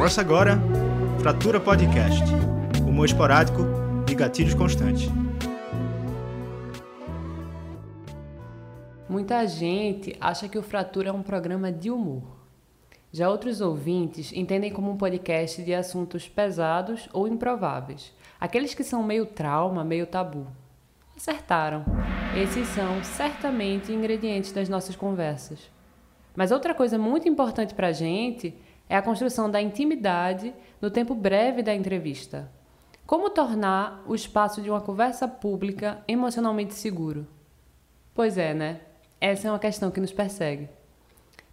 Começa agora Fratura Podcast, humor esporádico e gatilhos constantes. Muita gente acha que o Fratura é um programa de humor. Já outros ouvintes entendem como um podcast de assuntos pesados ou improváveis, aqueles que são meio trauma, meio tabu. Acertaram. Esses são certamente ingredientes das nossas conversas. Mas outra coisa muito importante para a gente é a construção da intimidade no tempo breve da entrevista. Como tornar o espaço de uma conversa pública emocionalmente seguro? Pois é, né? Essa é uma questão que nos persegue.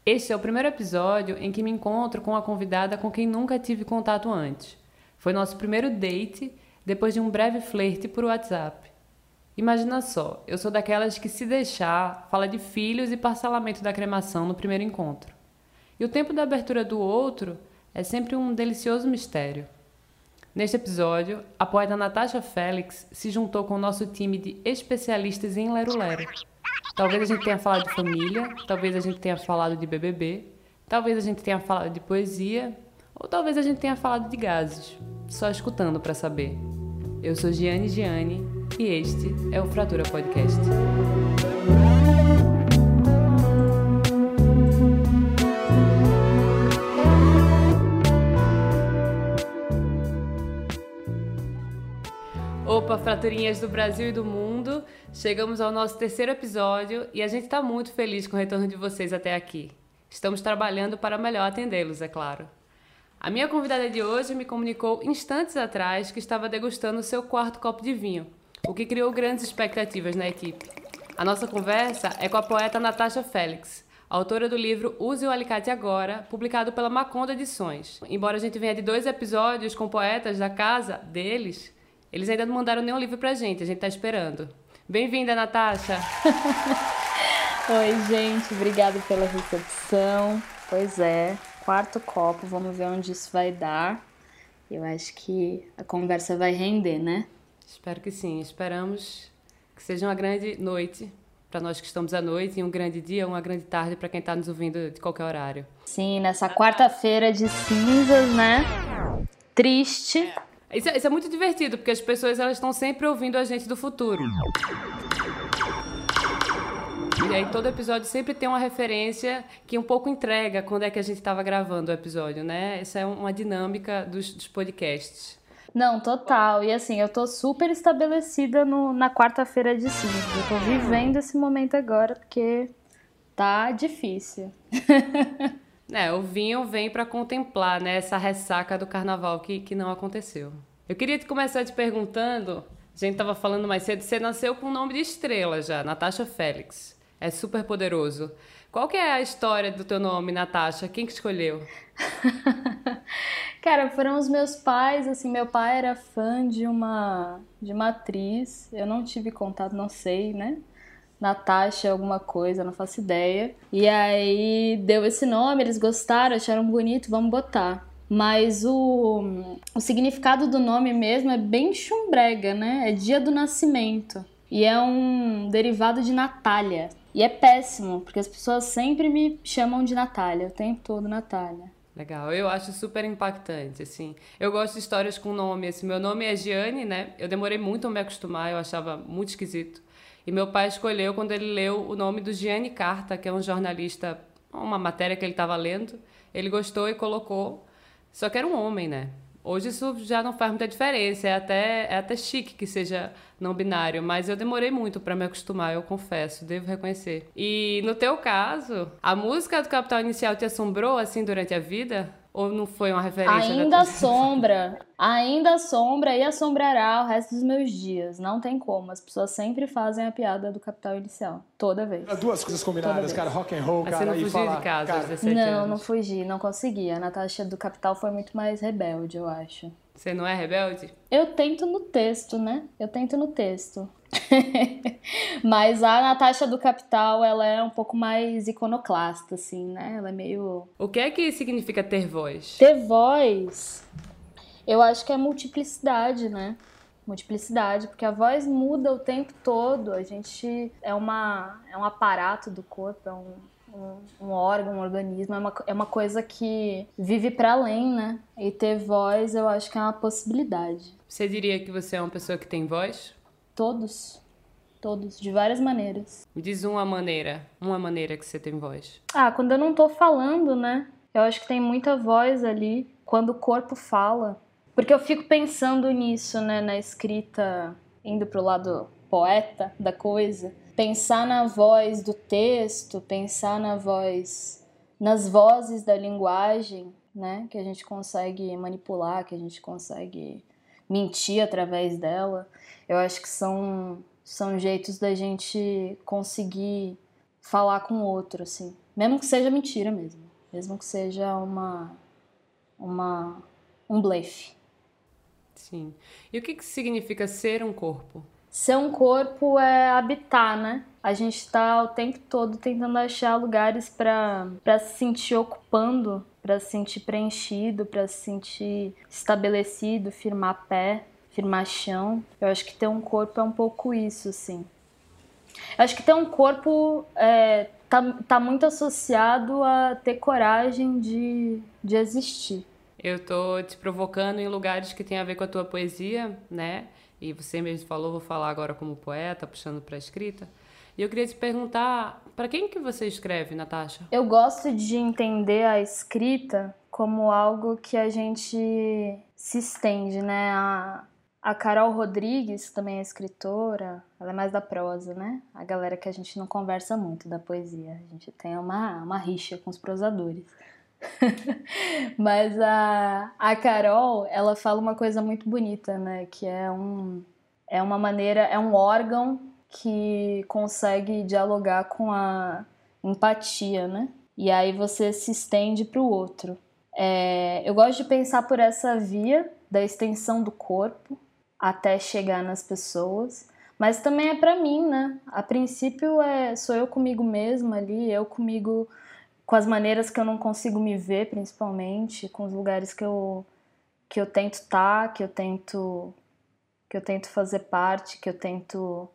Este é o primeiro episódio em que me encontro com uma convidada com quem nunca tive contato antes. Foi nosso primeiro date depois de um breve flerte por WhatsApp. Imagina só, eu sou daquelas que, se deixar, fala de filhos e parcelamento da cremação no primeiro encontro. E o tempo da abertura do outro é sempre um delicioso mistério. Neste episódio, a poeta Natasha Félix se juntou com o nosso time de especialistas em lero-lero. Talvez a gente tenha falado de família, talvez a gente tenha falado de BBB, talvez a gente tenha falado de poesia, ou talvez a gente tenha falado de gases. Só escutando para saber. Eu sou Giane Giane e este é o Fratura Podcast. Opa, fraturinhas do Brasil e do mundo! Chegamos ao nosso terceiro episódio e a gente está muito feliz com o retorno de vocês até aqui. Estamos trabalhando para melhor atendê-los, é claro. A minha convidada de hoje me comunicou instantes atrás que estava degustando o seu quarto copo de vinho o que criou grandes expectativas na equipe. A nossa conversa é com a poeta Natasha Félix, autora do livro Use o Alicate Agora, publicado pela Maconda Edições. Embora a gente venha de dois episódios com poetas da casa deles, eles ainda não mandaram nenhum livro pra gente, a gente tá esperando. Bem-vinda, Natasha! Oi, gente, obrigada pela recepção. Pois é, quarto copo, vamos ver onde isso vai dar. Eu acho que a conversa vai render, né? Espero que sim. Esperamos que seja uma grande noite para nós que estamos à noite e um grande dia, uma grande tarde para quem está nos ouvindo de qualquer horário. Sim, nessa quarta-feira de cinzas, né? Triste. Isso é, isso é, muito divertido, porque as pessoas elas estão sempre ouvindo a gente do futuro. E aí todo episódio sempre tem uma referência que um pouco entrega quando é que a gente estava gravando o episódio, né? Essa é uma dinâmica dos, dos podcasts. Não, total. E assim, eu tô super estabelecida no, na quarta-feira de cinza. Eu tô vivendo esse momento agora porque tá difícil. é, o vinho vem para contemplar, né, essa ressaca do carnaval que, que não aconteceu. Eu queria te começar te perguntando, a gente tava falando mais cedo, você nasceu com o nome de estrela já, Natasha Félix. É super poderoso. Qual que é a história do teu nome, Natasha? Quem que escolheu? Cara, foram os meus pais, assim, meu pai era fã de uma de uma eu não tive contato, não sei, né? Natasha alguma coisa, não faço ideia. E aí deu esse nome, eles gostaram, acharam bonito, vamos botar. Mas o, o significado do nome mesmo é bem chumbrega, né? É dia do nascimento. E é um derivado de Natália. E é péssimo, porque as pessoas sempre me chamam de Natália, o tempo todo Natália. Legal, eu acho super impactante, assim. Eu gosto de histórias com nome, assim. Meu nome é Giane, né? Eu demorei muito a me acostumar, eu achava muito esquisito. E meu pai escolheu quando ele leu o nome do Gianni Carta, que é um jornalista, uma matéria que ele estava lendo. Ele gostou e colocou. Só que era um homem, né? Hoje isso já não faz muita diferença, é até, é até chique que seja não binário, mas eu demorei muito para me acostumar, eu confesso, devo reconhecer. E no teu caso, a música do Capital Inicial te assombrou assim durante a vida? Ou não foi uma referência? Ainda assombra. Ainda assombra e assombrará o resto dos meus dias. Não tem como. As pessoas sempre fazem a piada do capital inicial. Toda vez. Duas coisas combinadas, cara. Rock and roll, Mas cara. Você não fugiu de casa cara... aos 17 não, anos? Não, não fugi. Não consegui. A Natasha do capital foi muito mais rebelde, eu acho. Você não é rebelde? Eu tento no texto, né? Eu tento no texto. Mas a Natasha do Capital, ela é um pouco mais iconoclasta, assim, né? Ela é meio. O que é que significa ter voz? Ter voz, eu acho que é multiplicidade, né? Multiplicidade, porque a voz muda o tempo todo. A gente é, uma, é um aparato do corpo, é um, um, um órgão, um organismo, é uma, é uma coisa que vive para além, né? E ter voz eu acho que é uma possibilidade. Você diria que você é uma pessoa que tem voz? Todos. Todos, de várias maneiras. Me diz uma maneira, uma maneira que você tem voz. Ah, quando eu não tô falando, né? Eu acho que tem muita voz ali quando o corpo fala. Porque eu fico pensando nisso, né, na escrita, indo pro lado poeta da coisa. Pensar na voz do texto, pensar na voz, nas vozes da linguagem, né, que a gente consegue manipular, que a gente consegue mentir através dela. Eu acho que são são jeitos da gente conseguir falar com o outro, assim. Mesmo que seja mentira mesmo. Mesmo que seja uma. uma um blefe. Sim. E o que, que significa ser um corpo? Ser um corpo é habitar, né? A gente está o tempo todo tentando achar lugares para se sentir ocupando, para se sentir preenchido, para se sentir estabelecido, firmar pé firmar chão. Eu acho que ter um corpo é um pouco isso, assim. Eu acho que ter um corpo é, tá, tá muito associado a ter coragem de, de existir. Eu tô te provocando em lugares que tem a ver com a tua poesia, né? E você mesmo falou, vou falar agora como poeta, puxando para a escrita. E eu queria te perguntar, para quem que você escreve, Natasha? Eu gosto de entender a escrita como algo que a gente se estende, né? A, a Carol Rodrigues, também é escritora, ela é mais da prosa, né? A galera que a gente não conversa muito da poesia. A gente tem uma, uma rixa com os prosadores. Mas a, a Carol, ela fala uma coisa muito bonita, né? Que é um é uma maneira, é um órgão que consegue dialogar com a empatia, né? E aí você se estende para o outro. É, eu gosto de pensar por essa via da extensão do corpo, até chegar nas pessoas. Mas também é para mim, né? A princípio é sou eu comigo mesma ali, eu comigo com as maneiras que eu não consigo me ver, principalmente, com os lugares que eu que eu tento estar, tá, que eu tento que eu tento fazer parte, que eu tento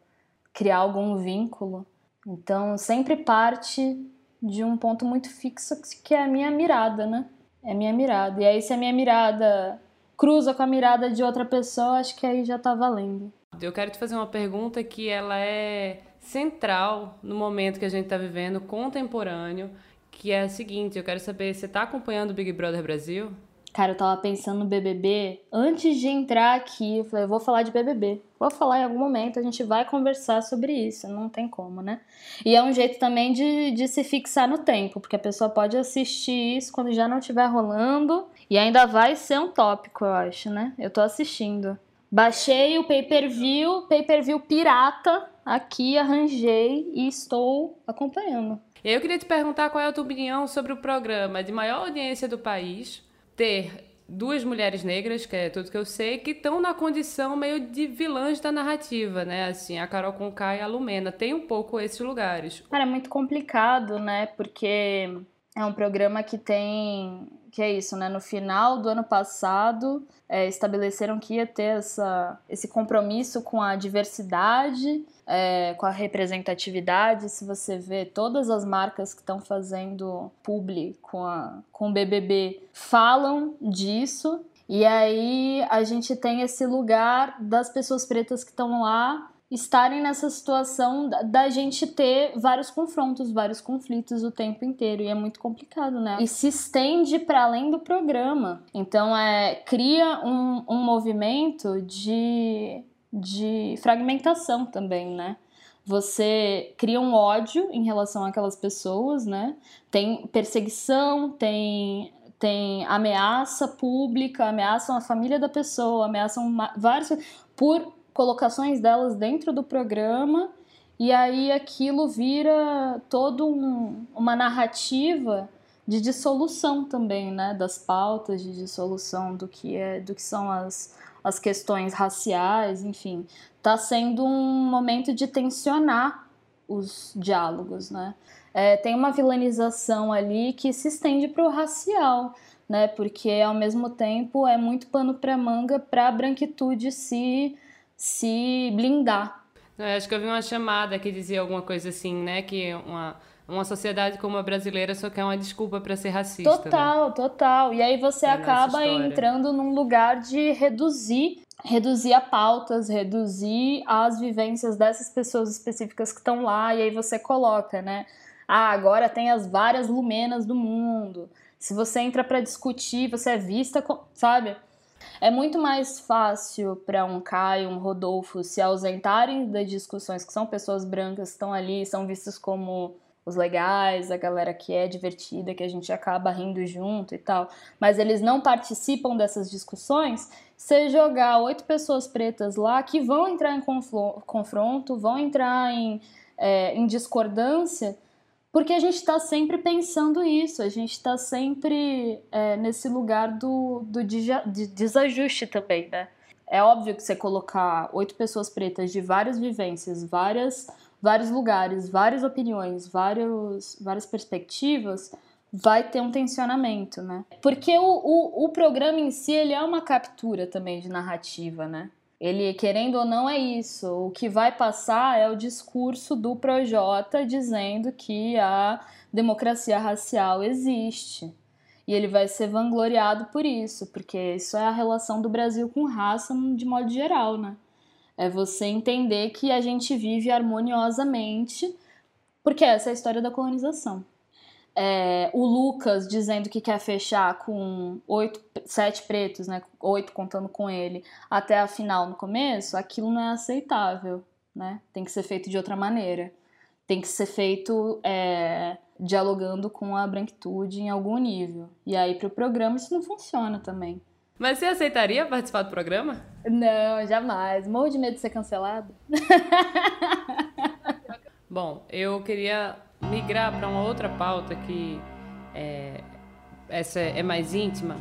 criar algum vínculo. Então, sempre parte de um ponto muito fixo que é a minha mirada, né? É a minha mirada. E aí se a minha mirada cruza com a mirada de outra pessoa, acho que aí já tá valendo. Eu quero te fazer uma pergunta que ela é central no momento que a gente está vivendo, contemporâneo, que é a seguinte, eu quero saber, você está acompanhando o Big Brother Brasil? Cara, eu tava pensando no BBB. Antes de entrar aqui, eu falei, eu vou falar de BBB. Vou falar em algum momento, a gente vai conversar sobre isso, não tem como, né? E é um jeito também de, de se fixar no tempo, porque a pessoa pode assistir isso quando já não estiver rolando e ainda vai ser um tópico, eu acho, né? Eu tô assistindo. Baixei o pay-per-view, pay-per-view pirata aqui, arranjei e estou acompanhando. Eu queria te perguntar qual é a tua opinião sobre o programa de maior audiência do país ter duas mulheres negras, que é tudo que eu sei, que estão na condição meio de vilãs da narrativa, né? Assim, a Carol Conká e a Lumena. Tem um pouco esses lugares. Cara, é muito complicado, né? Porque é um programa que tem que é isso, né? No final do ano passado, é, estabeleceram que ia ter essa, esse compromisso com a diversidade, é, com a representatividade. Se você vê todas as marcas que estão fazendo publi com, a, com o BBB falam disso. E aí a gente tem esse lugar das pessoas pretas que estão lá estarem nessa situação da gente ter vários confrontos, vários conflitos o tempo inteiro e é muito complicado, né? E se estende para além do programa. Então é cria um, um movimento de, de fragmentação também, né? Você cria um ódio em relação àquelas pessoas, né? Tem perseguição, tem tem ameaça pública, ameaçam a família da pessoa, ameaçam vários por colocações delas dentro do programa e aí aquilo vira toda um, uma narrativa de dissolução também, né, das pautas de dissolução do que é, do que são as, as questões raciais, enfim, está sendo um momento de tensionar os diálogos, né? É, tem uma vilanização ali que se estende para o racial, né? Porque ao mesmo tempo é muito pano para manga para a branquitude se se blindar. Eu acho que eu vi uma chamada que dizia alguma coisa assim, né? Que uma, uma sociedade como a brasileira só quer uma desculpa para ser racista. Né? Total, né? total. E aí você é acaba entrando num lugar de reduzir reduzir a pautas, reduzir as vivências dessas pessoas específicas que estão lá, e aí você coloca, né? Ah, agora tem as várias lumenas do mundo. Se você entra para discutir, você é vista, com, sabe? É muito mais fácil para um Caio, um Rodolfo se ausentarem das discussões que são pessoas brancas estão ali, são vistas como os legais, a galera que é divertida, que a gente acaba rindo junto e tal, mas eles não participam dessas discussões, você jogar oito pessoas pretas lá que vão entrar em confronto, vão entrar em, é, em discordância, porque a gente está sempre pensando isso, a gente está sempre é, nesse lugar do, do de desajuste também, né? É óbvio que você colocar oito pessoas pretas de várias vivências, várias vários lugares, várias opiniões, vários, várias perspectivas, vai ter um tensionamento, né? Porque o, o, o programa em si, ele é uma captura também de narrativa, né? Ele, querendo ou não, é isso. O que vai passar é o discurso do Projota dizendo que a democracia racial existe. E ele vai ser vangloriado por isso, porque isso é a relação do Brasil com raça de modo geral, né? É você entender que a gente vive harmoniosamente, porque essa é a história da colonização. É, o Lucas dizendo que quer fechar com oito, sete pretos, né, oito contando com ele, até a final no começo, aquilo não é aceitável, né? Tem que ser feito de outra maneira. Tem que ser feito é, dialogando com a branquitude em algum nível. E aí, para o programa, isso não funciona também. Mas você aceitaria participar do programa? Não, jamais. Morro de medo de ser cancelado. Bom, eu queria migrar para uma outra pauta que é, essa é mais íntima,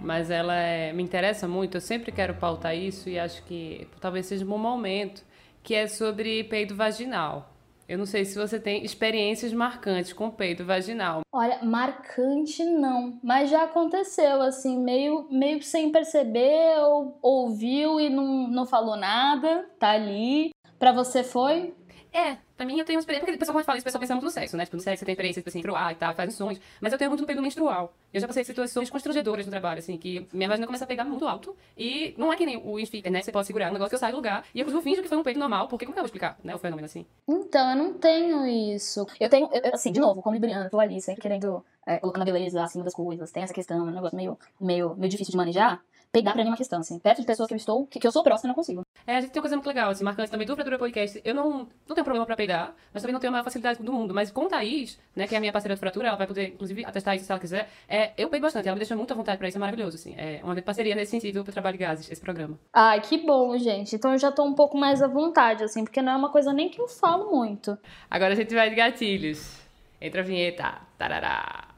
mas ela é, me interessa muito. Eu sempre quero pautar isso e acho que talvez seja um bom momento, que é sobre peido vaginal. Eu não sei se você tem experiências marcantes com peito vaginal. Olha, marcante não, mas já aconteceu, assim, meio, meio sem perceber, ou, ouviu e não, não falou nada, tá ali. Pra você foi? É, pra mim eu tenho experiência. Porque o pessoal quando fala isso, o pessoal pensa muito no sexo, né? Tipo, no sexo você tem experiência, tipo assim, menstruar e tal, faz sonhos. Mas eu tenho muito no período menstrual. Eu já passei situações constrangedoras no trabalho, assim, que minha vagina começa a pegar muito alto. E não é que nem o esfíncter, né? Você pode segurar um negócio que eu saio do lugar. E eu finjo que foi um peito normal, porque como que eu vou explicar, né? O fenômeno assim. Então, eu não tenho isso. Eu tenho, eu, assim, de novo, como libriana, tô ali sempre querendo é, colocando a beleza acima das coisas. Tem essa questão, é um negócio meio, meio, meio difícil de manejar pegar pra mim uma questão, assim. Perto de pessoas que eu estou, que, que eu sou próxima, eu não consigo. É, a gente tem uma coisa muito legal, assim, marcante também do Fratura Podcast. Eu não, não tenho problema pra peidar, mas também não tenho a maior facilidade do mundo. Mas com Thaís, né, que é a minha parceira de fratura, ela vai poder, inclusive, atestar isso se ela quiser. É, eu peido bastante, ela me deixa muito à vontade pra isso, é maravilhoso, assim. É uma parceria nesse sentido pro trabalho de gases, esse programa. Ai, que bom, gente. Então eu já tô um pouco mais à vontade, assim, porque não é uma coisa nem que eu falo muito. Agora a gente vai de gatilhos. Entra a vinheta. Tarará.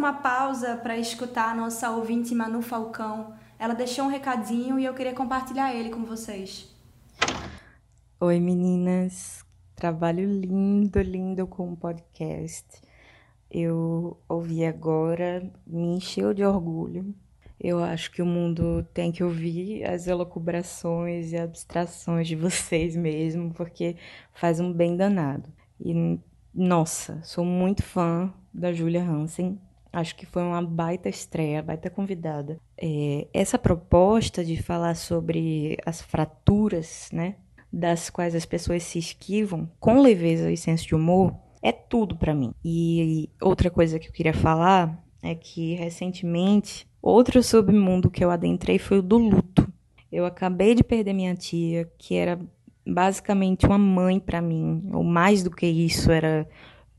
Uma pausa para escutar a nossa ouvinte Manu Falcão. Ela deixou um recadinho e eu queria compartilhar ele com vocês. Oi meninas, trabalho lindo, lindo com o podcast. Eu ouvi agora, me encheu de orgulho. Eu acho que o mundo tem que ouvir as elucubrações e abstrações de vocês mesmo, porque faz um bem danado. E nossa, sou muito fã da Julia Hansen. Acho que foi uma baita estreia, baita convidada. É, essa proposta de falar sobre as fraturas, né, das quais as pessoas se esquivam com leveza e senso de humor, é tudo para mim. E outra coisa que eu queria falar é que recentemente outro submundo que eu adentrei foi o do luto. Eu acabei de perder minha tia, que era basicamente uma mãe para mim, ou mais do que isso, era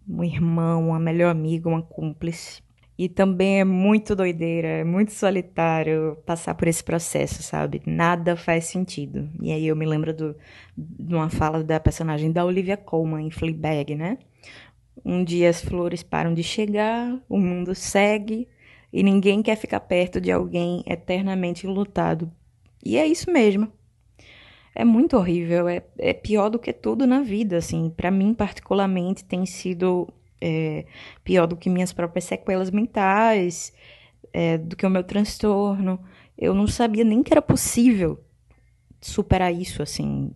um irmão, uma melhor amiga, uma cúmplice. E também é muito doideira, é muito solitário passar por esse processo, sabe? Nada faz sentido. E aí eu me lembro do, de uma fala da personagem da Olivia Colman em Fleabag, né? Um dia as flores param de chegar, o mundo segue e ninguém quer ficar perto de alguém eternamente lutado. E é isso mesmo é muito horrível, é, é pior do que tudo na vida, assim. Para mim, particularmente, tem sido é, pior do que minhas próprias sequelas mentais, é, do que o meu transtorno. Eu não sabia nem que era possível superar isso, assim,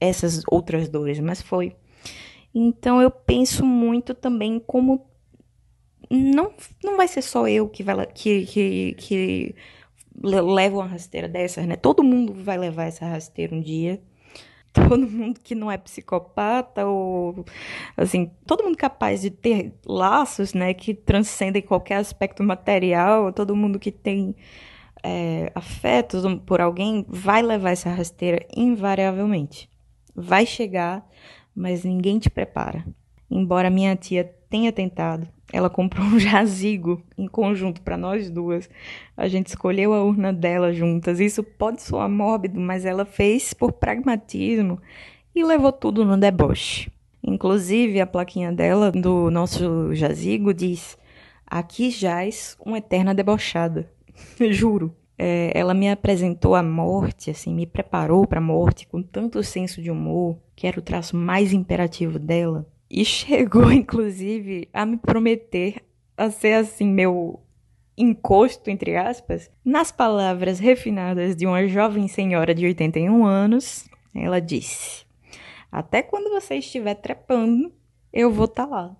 essas outras dores, mas foi. Então eu penso muito também como não, não vai ser só eu que vai que, que, que levo uma rasteira dessas, né? Todo mundo vai levar essa rasteira um dia. Todo mundo que não é psicopata ou assim, todo mundo capaz de ter laços, né, que transcendem qualquer aspecto material, todo mundo que tem é, afetos por alguém vai levar essa rasteira invariavelmente. Vai chegar, mas ninguém te prepara. Embora minha tia tenha tentado, ela comprou um jazigo em conjunto para nós duas. A gente escolheu a urna dela juntas. Isso pode soar mórbido, mas ela fez por pragmatismo e levou tudo no deboche. Inclusive, a plaquinha dela do nosso jazigo diz: Aqui jaz uma eterna debochada. Juro. É, ela me apresentou a morte, assim, me preparou para a morte com tanto senso de humor, que era o traço mais imperativo dela, e chegou, inclusive, a me prometer a ser assim meu encosto, entre aspas, nas palavras refinadas de uma jovem senhora de 81 anos. Ela disse: Até quando você estiver trepando, eu vou estar tá lá.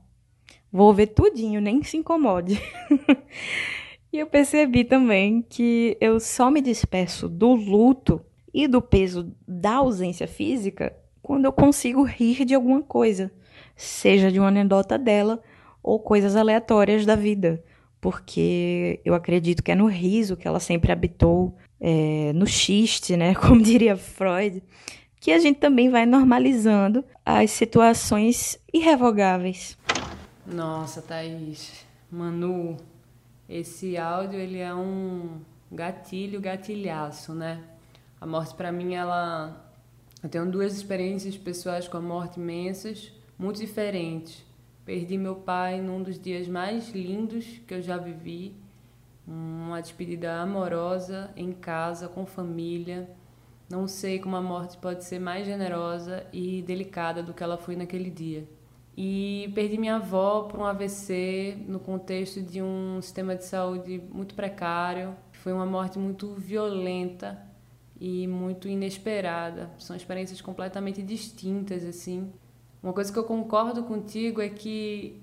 Vou ver tudinho, nem se incomode. e eu percebi também que eu só me despeço do luto e do peso da ausência física quando eu consigo rir de alguma coisa seja de uma anedota dela ou coisas aleatórias da vida, porque eu acredito que é no riso que ela sempre habitou, é, no xiste, né, como diria Freud, que a gente também vai normalizando as situações irrevogáveis. Nossa, Thaís, Manu, esse áudio ele é um gatilho, gatilhaço, né? A morte para mim ela eu tenho duas experiências pessoais com a morte imensas muito diferentes. Perdi meu pai num dos dias mais lindos que eu já vivi, uma despedida amorosa em casa, com família. Não sei como a morte pode ser mais generosa e delicada do que ela foi naquele dia. E perdi minha avó por um AVC no contexto de um sistema de saúde muito precário. Foi uma morte muito violenta e muito inesperada. São experiências completamente distintas assim. Uma coisa que eu concordo contigo é que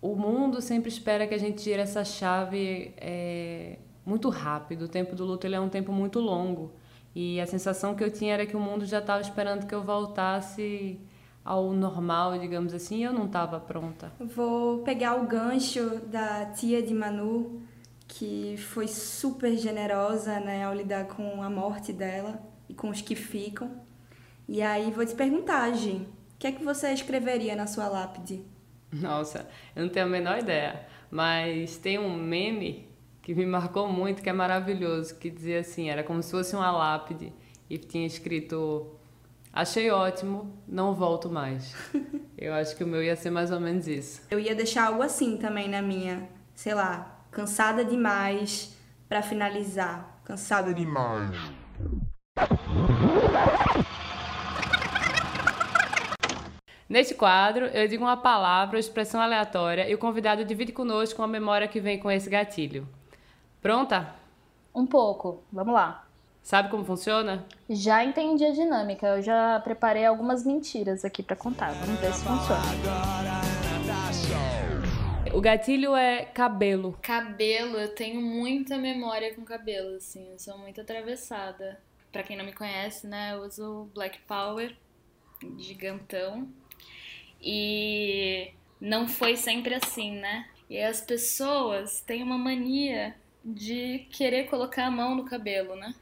o mundo sempre espera que a gente tire essa chave é, muito rápido. O tempo do luto ele é um tempo muito longo. E a sensação que eu tinha era que o mundo já estava esperando que eu voltasse ao normal, digamos assim, e eu não estava pronta. Vou pegar o gancho da tia de Manu, que foi super generosa né, ao lidar com a morte dela e com os que ficam. E aí vou te perguntar, Gi, que é que você escreveria na sua lápide? Nossa, eu não tenho a menor ideia, mas tem um meme que me marcou muito, que é maravilhoso, que dizia assim, era como se fosse uma lápide e tinha escrito Achei ótimo, não volto mais. eu acho que o meu ia ser mais ou menos isso. Eu ia deixar algo assim também na minha, sei lá, cansada demais para finalizar. Cansada demais. Neste quadro, eu digo uma palavra ou expressão aleatória e o convidado divide conosco uma memória que vem com esse gatilho. Pronta? Um pouco. Vamos lá. Sabe como funciona? Já entendi a dinâmica. Eu já preparei algumas mentiras aqui para contar. Vamos ver se funciona. O gatilho é cabelo. Cabelo, eu tenho muita memória com cabelo, assim. Eu sou muito atravessada. Para quem não me conhece, né, eu uso Black Power, gigantão. E não foi sempre assim, né? E as pessoas têm uma mania de querer colocar a mão no cabelo, né?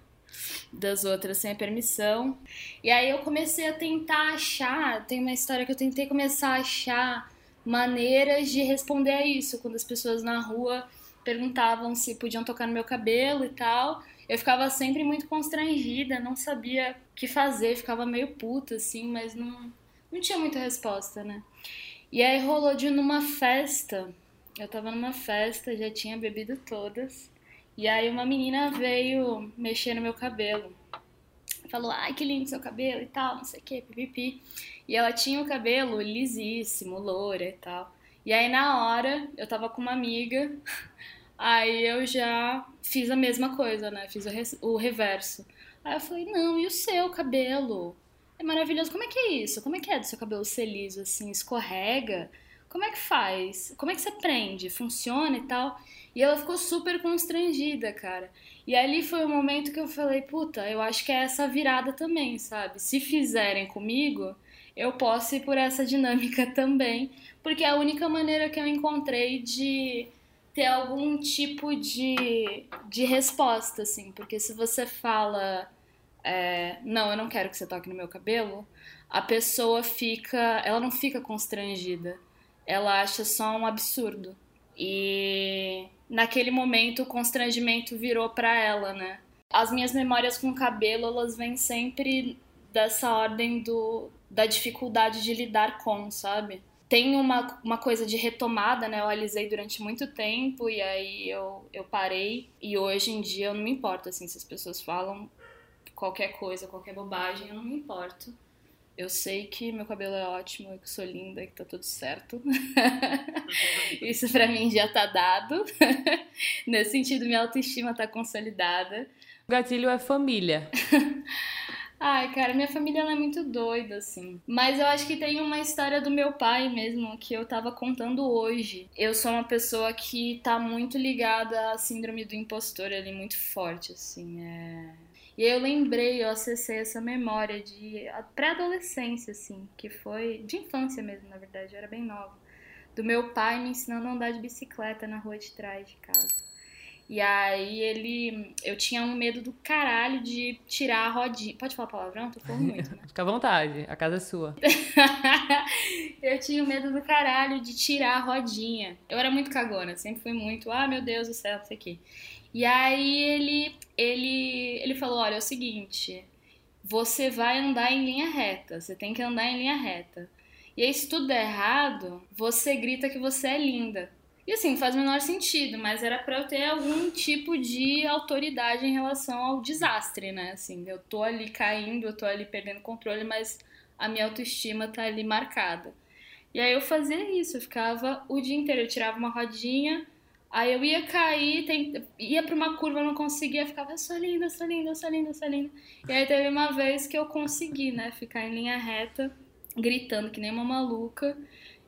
Das outras sem a permissão. E aí eu comecei a tentar achar, tem uma história que eu tentei começar a achar maneiras de responder a isso, quando as pessoas na rua perguntavam se podiam tocar no meu cabelo e tal. Eu ficava sempre muito constrangida, não sabia o que fazer, ficava meio puta assim, mas não não tinha muita resposta, né? E aí rolou de numa festa, eu tava numa festa, já tinha bebido todas, e aí uma menina veio mexer no meu cabelo. Falou, ai que lindo seu cabelo e tal, não sei o que, pipipi. E ela tinha o cabelo lisíssimo, loura e tal. E aí na hora, eu tava com uma amiga, aí eu já fiz a mesma coisa, né? Fiz o, o reverso. Aí eu falei, não, e o seu cabelo? É maravilhoso. Como é que é isso? Como é que é do seu cabelo ser liso, assim, escorrega? Como é que faz? Como é que você prende? Funciona e tal? E ela ficou super constrangida, cara. E ali foi o momento que eu falei, puta, eu acho que é essa virada também, sabe? Se fizerem comigo, eu posso ir por essa dinâmica também, porque é a única maneira que eu encontrei de ter algum tipo de, de resposta, assim. Porque se você fala, é, não, eu não quero que você toque no meu cabelo, a pessoa fica, ela não fica constrangida, ela acha só um absurdo. E naquele momento o constrangimento virou para ela, né? As minhas memórias com cabelo, elas vêm sempre dessa ordem do da dificuldade de lidar com, sabe? Tem uma, uma coisa de retomada, né? Eu alisei durante muito tempo e aí eu, eu parei. E hoje em dia eu não me importo, assim, se as pessoas falam qualquer coisa, qualquer bobagem, eu não me importo. Eu sei que meu cabelo é ótimo que sou linda e que tá tudo certo. Isso pra mim já tá dado. Nesse sentido, minha autoestima tá consolidada. O gatilho é família. Ai, cara, minha família é muito doida, assim. Mas eu acho que tem uma história do meu pai mesmo que eu tava contando hoje. Eu sou uma pessoa que tá muito ligada à síndrome do impostor ali, muito forte, assim. É e aí eu lembrei, eu acessei essa memória de pré-adolescência, assim, que foi de infância mesmo, na verdade, eu era bem nova. Do meu pai me ensinando a andar de bicicleta na rua de trás de casa. E aí ele. Eu tinha um medo do caralho de tirar a rodinha. Pode falar palavrão? Tô falando muito, né? Fica à vontade, a casa é sua. eu tinha medo do caralho de tirar a rodinha. Eu era muito cagona, sempre fui muito, ah, meu Deus do céu, não sei o quê. E aí ele, ele, ele falou: olha, é o seguinte, você vai andar em linha reta, você tem que andar em linha reta. E aí, se tudo der errado, você grita que você é linda. E assim, faz o menor sentido, mas era para eu ter algum tipo de autoridade em relação ao desastre, né? Assim, eu tô ali caindo, eu tô ali perdendo controle, mas a minha autoestima tá ali marcada. E aí eu fazia isso, eu ficava o dia inteiro, eu tirava uma rodinha, Aí eu ia cair, tem, ia pra uma curva, não conseguia, ficava, eu sou linda, eu sou linda, eu sou linda, eu sou linda. E aí teve uma vez que eu consegui, né, ficar em linha reta, gritando que nem uma maluca.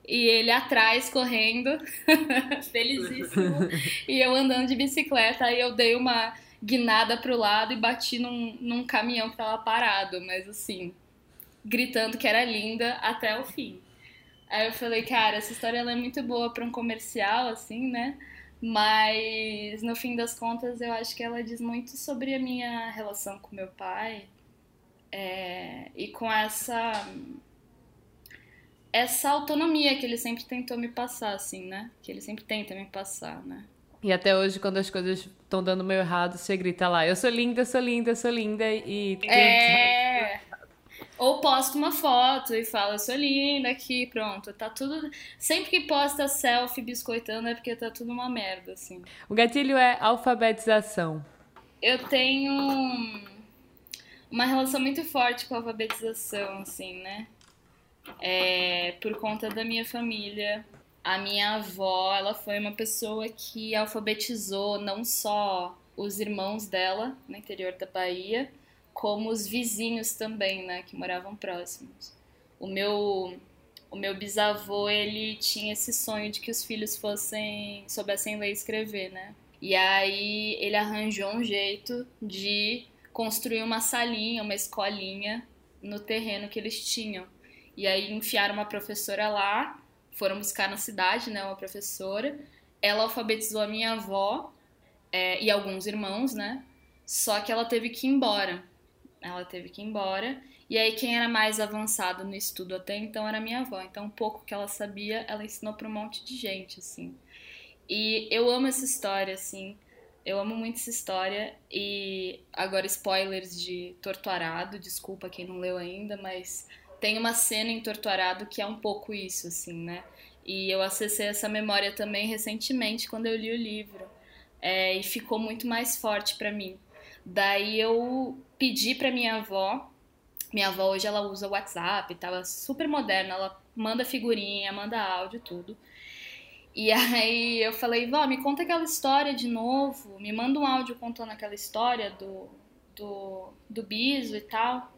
E ele atrás, correndo, felizíssimo. e eu andando de bicicleta, aí eu dei uma guinada pro lado e bati num, num caminhão que tava parado, mas assim, gritando que era linda até o fim. Aí eu falei, cara, essa história ela é muito boa para um comercial, assim, né? Mas no fim das contas, eu acho que ela diz muito sobre a minha relação com meu pai é, e com essa essa autonomia que ele sempre tentou me passar, assim, né? Que ele sempre tenta me passar, né? E até hoje, quando as coisas estão dando meio errado, você grita lá, eu sou linda, eu sou linda, eu sou linda, e... É... Ou posta uma foto e fala, sou linda aqui, pronto. Tá tudo. Sempre que posta selfie biscoitando é porque tá tudo uma merda, assim. O gatilho é alfabetização. Eu tenho uma relação muito forte com a alfabetização, assim, né? É, por conta da minha família. A minha avó, ela foi uma pessoa que alfabetizou não só os irmãos dela no interior da Bahia, como os vizinhos também, né, que moravam próximos. O meu o meu bisavô, ele tinha esse sonho de que os filhos fossem soubessem ler e escrever, né? E aí ele arranjou um jeito de construir uma salinha, uma escolinha no terreno que eles tinham. E aí enfiaram uma professora lá, foram buscar na cidade, né, uma professora. Ela alfabetizou a minha avó é, e alguns irmãos, né? Só que ela teve que ir embora ela teve que ir embora. E aí quem era mais avançado no estudo até então era minha avó. Então, um pouco que ela sabia, ela ensinou para um monte de gente, assim. E eu amo essa história, assim. Eu amo muito essa história. E agora, spoilers de Torturado, desculpa quem não leu ainda, mas tem uma cena em Torturado que é um pouco isso, assim, né? E eu acessei essa memória também recentemente quando eu li o livro. É, e ficou muito mais forte para mim. Daí eu pedi para minha avó, minha avó hoje ela usa o WhatsApp, tava super moderna, ela manda figurinha, manda áudio, tudo. E aí eu falei, vó, me conta aquela história de novo, me manda um áudio contando aquela história do, do, do biso e tal.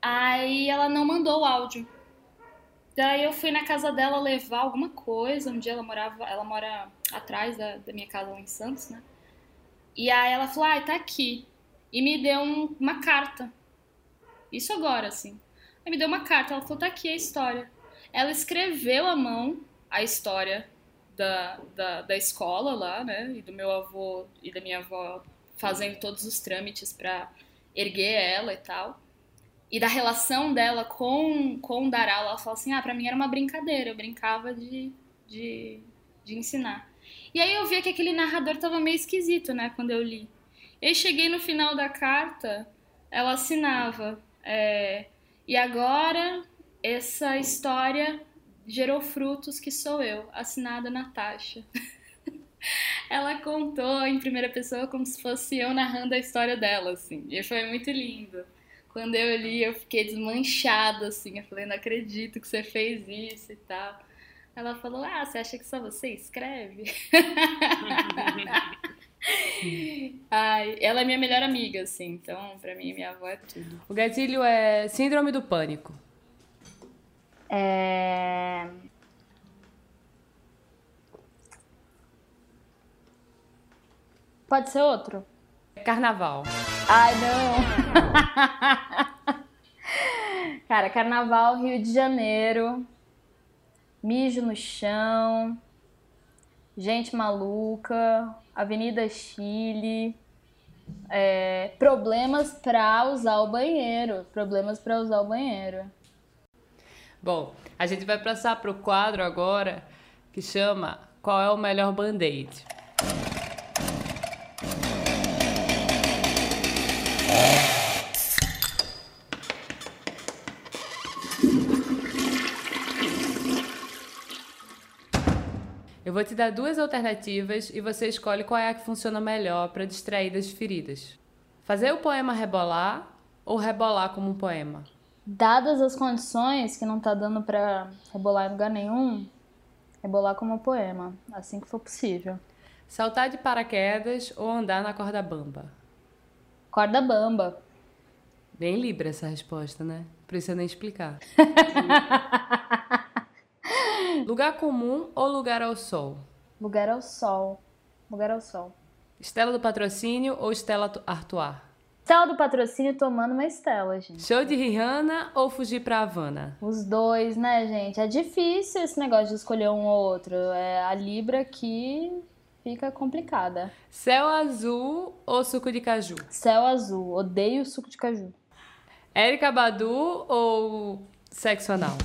Aí ela não mandou o áudio. Daí eu fui na casa dela levar alguma coisa. Um dia ela morava, ela mora atrás da, da minha casa lá em Santos, né? E aí ela falou, ah, tá aqui. E me deu um, uma carta. Isso agora, assim. Aí me deu uma carta, ela falou, tá aqui a história. Ela escreveu à mão a história da, da, da escola lá, né? E do meu avô e da minha avó fazendo todos os trâmites para erguer ela e tal. E da relação dela com, com o Daral, ela falou assim: ah, pra mim era uma brincadeira, eu brincava de, de, de ensinar. E aí eu vi que aquele narrador tava meio esquisito, né, quando eu li. E aí cheguei no final da carta, ela assinava. É, e agora essa história gerou frutos que sou eu, assinada Natasha. ela contou em primeira pessoa como se fosse eu narrando a história dela, assim. E foi muito lindo. Quando eu li, eu fiquei desmanchada, assim. Eu falei, não acredito que você fez isso e tal. Ela falou, ah, você acha que só você escreve? Ai, ela é minha melhor amiga, assim. Então, pra mim, minha avó é tudo. O gatilho é síndrome do pânico. É... Pode ser outro? Carnaval. Ai, não! Cara, carnaval, Rio de Janeiro, mijo no chão, gente maluca, Avenida Chile, é, problemas para usar o banheiro, problemas para usar o banheiro. Bom, a gente vai passar para o quadro agora que chama Qual é o melhor band-aid? Vou te dar duas alternativas e você escolhe qual é a que funciona melhor para distrair das feridas. Fazer o poema rebolar ou rebolar como um poema? dadas as condições que não tá dando para rebolar em lugar nenhum, rebolar como poema, assim que for possível. Saltar de paraquedas ou andar na corda bamba? Corda bamba. Bem libra essa resposta, né? Precisa nem explicar. lugar comum ou lugar ao sol? Lugar ao sol. Lugar ao sol. Estela do patrocínio ou Estela Artois? Estela do patrocínio tomando uma Estela, gente. Show de Rihanna ou fugir pra Havana? Os dois, né, gente? É difícil esse negócio de escolher um ou outro. É a Libra que fica complicada. Céu azul ou suco de caju? Céu azul. Odeio suco de caju. Érica Badu ou sexo anal?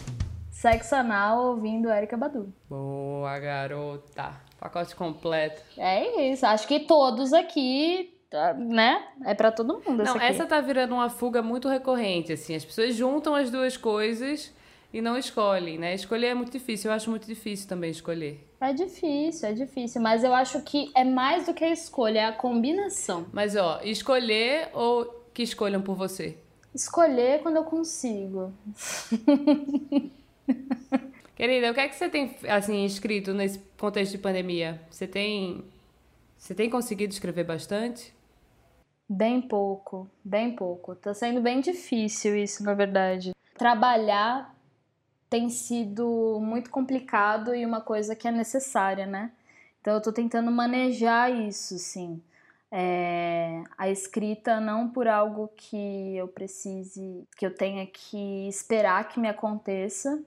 Sexo anal ouvindo Érica Badu. Boa, garota. Pacote completo. É isso. Acho que todos aqui Tá, né? É para todo mundo. Não, essa tá virando uma fuga muito recorrente, assim. As pessoas juntam as duas coisas e não escolhem, né? Escolher é muito difícil. Eu acho muito difícil também escolher. É difícil, é difícil. Mas eu acho que é mais do que a escolha, é a combinação. Mas, ó, escolher ou que escolham por você? Escolher quando eu consigo. Querida, o que é que você tem, assim, escrito nesse contexto de pandemia? Você tem... Você tem conseguido escrever bastante? Bem pouco, bem pouco. Tá sendo bem difícil isso, na verdade. Trabalhar tem sido muito complicado e uma coisa que é necessária, né? Então eu tô tentando manejar isso, sim. É, a escrita não por algo que eu precise, que eu tenha que esperar que me aconteça,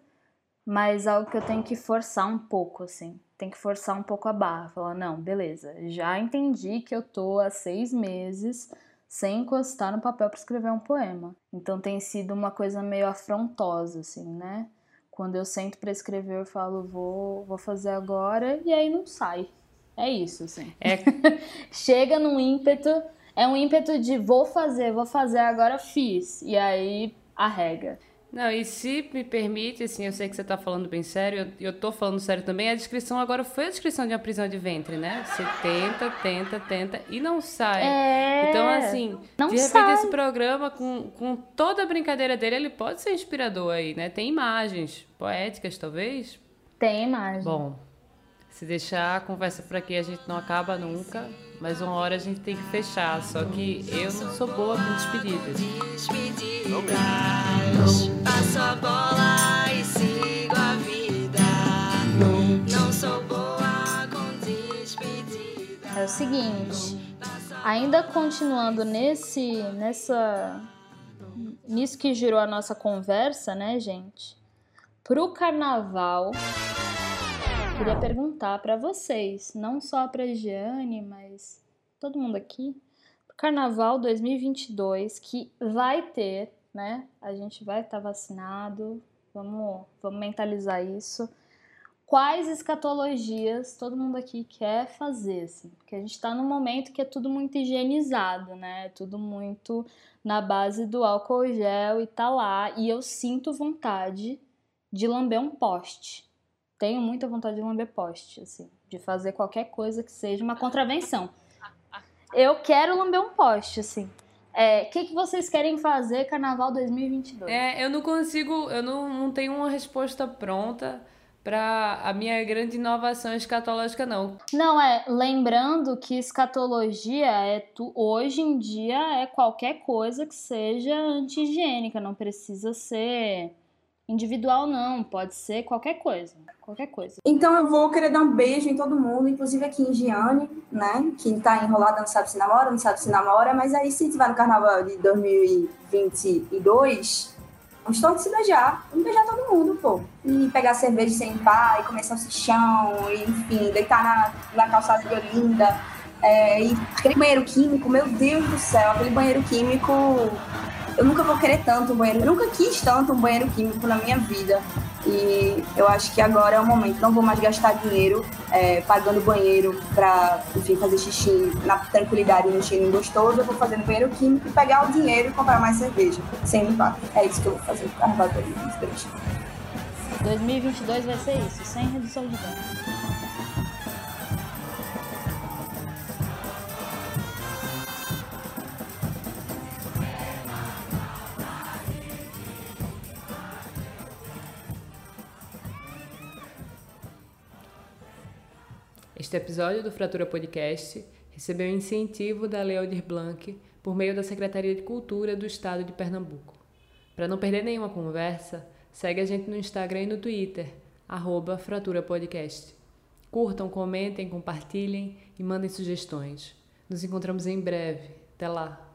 mas algo que eu tenho que forçar um pouco, assim. Tem que forçar um pouco a barra. Falar, não, beleza, já entendi que eu tô há seis meses sem encostar no papel para escrever um poema. Então tem sido uma coisa meio afrontosa, assim, né? Quando eu sento para escrever, eu falo, vou, vou fazer agora, e aí não sai. É isso, assim. É... Chega num ímpeto, é um ímpeto de vou fazer, vou fazer, agora fiz. E aí arrega. Não, e se me permite, assim, eu sei que você está falando bem sério, e eu, estou falando sério também, a descrição agora foi a descrição de uma prisão de ventre, né? Você tenta, tenta, tenta e não sai. É... Então, assim, não de repente sai. esse programa, com, com toda a brincadeira dele, ele pode ser inspirador aí, né? Tem imagens poéticas, talvez? Tem imagem. Bom, Se deixar a conversa por aqui, a gente não acaba nunca. Mas uma hora a gente tem que fechar. Só que eu não sou boa com despedidas. Despedidas. Passo a bola e sigo a vida. Não sou boa com despedidas. É o seguinte, ainda continuando nesse, nessa, nisso que girou a nossa conversa, né, gente? Pro carnaval, queria perguntar para vocês, não só para Giane, mas todo mundo aqui, pro carnaval 2022 que vai ter, né? A gente vai estar vacinado, vamos, vamos mentalizar isso quais escatologias todo mundo aqui quer fazer, assim, porque a gente está num momento que é tudo muito higienizado, né? Tudo muito na base do álcool gel e tá lá, e eu sinto vontade de lamber um poste. Tenho muita vontade de lamber poste, assim, de fazer qualquer coisa que seja uma contravenção. Eu quero lamber um poste, assim. O é, que, que vocês querem fazer Carnaval 2022? É, eu não consigo, eu não, não tenho uma resposta pronta para a minha grande inovação escatológica, não. Não, é, lembrando que escatologia é tu, hoje em dia é qualquer coisa que seja anti-higiênica, não precisa ser individual, não, pode ser qualquer coisa, qualquer coisa. Então eu vou querer dar um beijo em todo mundo, inclusive aqui em Giane, né, que tá enrolada, não sabe se namora, não sabe se namora, mas aí se tiver no carnaval de 2022 Vamos todos se beijar. Vamos beijar todo mundo, pô. E pegar cerveja sem pai, comer salsichão, e, enfim, deitar na, na calçada de Olinda. É, e aquele banheiro químico, meu Deus do céu, aquele banheiro químico. Eu nunca vou querer tanto um banheiro. Nunca quis tanto um banheiro químico na minha vida. E eu acho que agora é o momento. Não vou mais gastar dinheiro é, pagando banheiro para, enfim, fazer xixi na tranquilidade no cheirinho gostoso. Eu vou fazer no banheiro químico e pegar o dinheiro e comprar mais cerveja, sem limpar. É isso que eu vou fazer no carnaval 2022. 2022 vai ser isso, sem redução de danos. Este episódio do Fratura Podcast recebeu incentivo da Lei Aldir Blanc por meio da Secretaria de Cultura do Estado de Pernambuco. Para não perder nenhuma conversa, segue a gente no Instagram e no Twitter, arroba Fratura Podcast. Curtam, comentem, compartilhem e mandem sugestões. Nos encontramos em breve. Até lá!